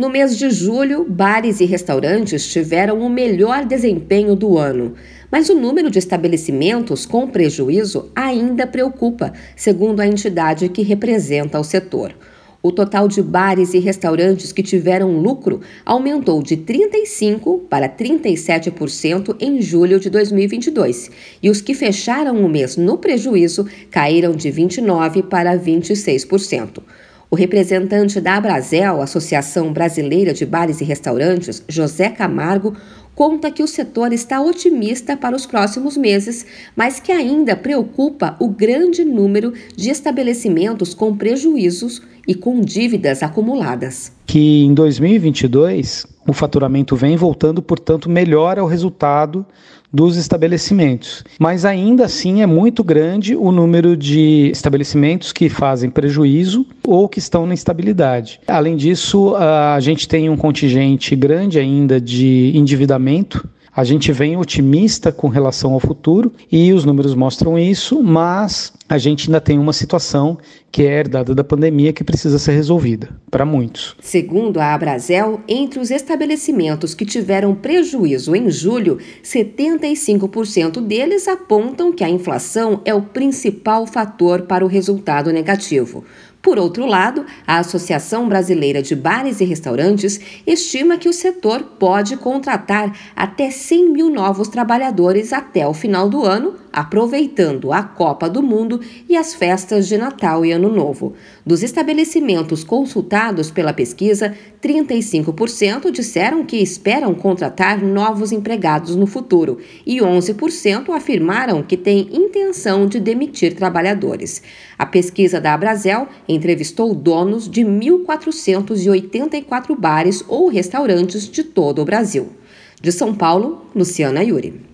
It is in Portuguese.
No mês de julho, bares e restaurantes tiveram o melhor desempenho do ano. Mas o número de estabelecimentos com prejuízo ainda preocupa, segundo a entidade que representa o setor. O total de bares e restaurantes que tiveram lucro aumentou de 35% para 37% em julho de 2022, e os que fecharam o mês no prejuízo caíram de 29% para 26%. O representante da Abrazel, Associação Brasileira de Bares e Restaurantes, José Camargo, conta que o setor está otimista para os próximos meses, mas que ainda preocupa o grande número de estabelecimentos com prejuízos e com dívidas acumuladas. Que em 2022 o faturamento vem voltando, portanto, melhora o resultado dos estabelecimentos. Mas ainda assim é muito grande o número de estabelecimentos que fazem prejuízo ou que estão na instabilidade. Além disso, a gente tem um contingente grande ainda de endividamento a gente vem otimista com relação ao futuro e os números mostram isso, mas a gente ainda tem uma situação que é herdada da pandemia que precisa ser resolvida, para muitos. Segundo a Abrazel, entre os estabelecimentos que tiveram prejuízo em julho, 75% deles apontam que a inflação é o principal fator para o resultado negativo. Por outro lado, a Associação Brasileira de Bares e Restaurantes estima que o setor pode contratar até 100 mil novos trabalhadores até o final do ano, aproveitando a Copa do Mundo e as festas de Natal e Ano Novo. Dos estabelecimentos consultados pela pesquisa, 35% disseram que esperam contratar novos empregados no futuro e 11% afirmaram que têm intenção de demitir trabalhadores. A pesquisa da Abrazel entrevistou donos de 1.484 bares ou restaurantes de todo o Brasil. De São Paulo, Luciana Yuri.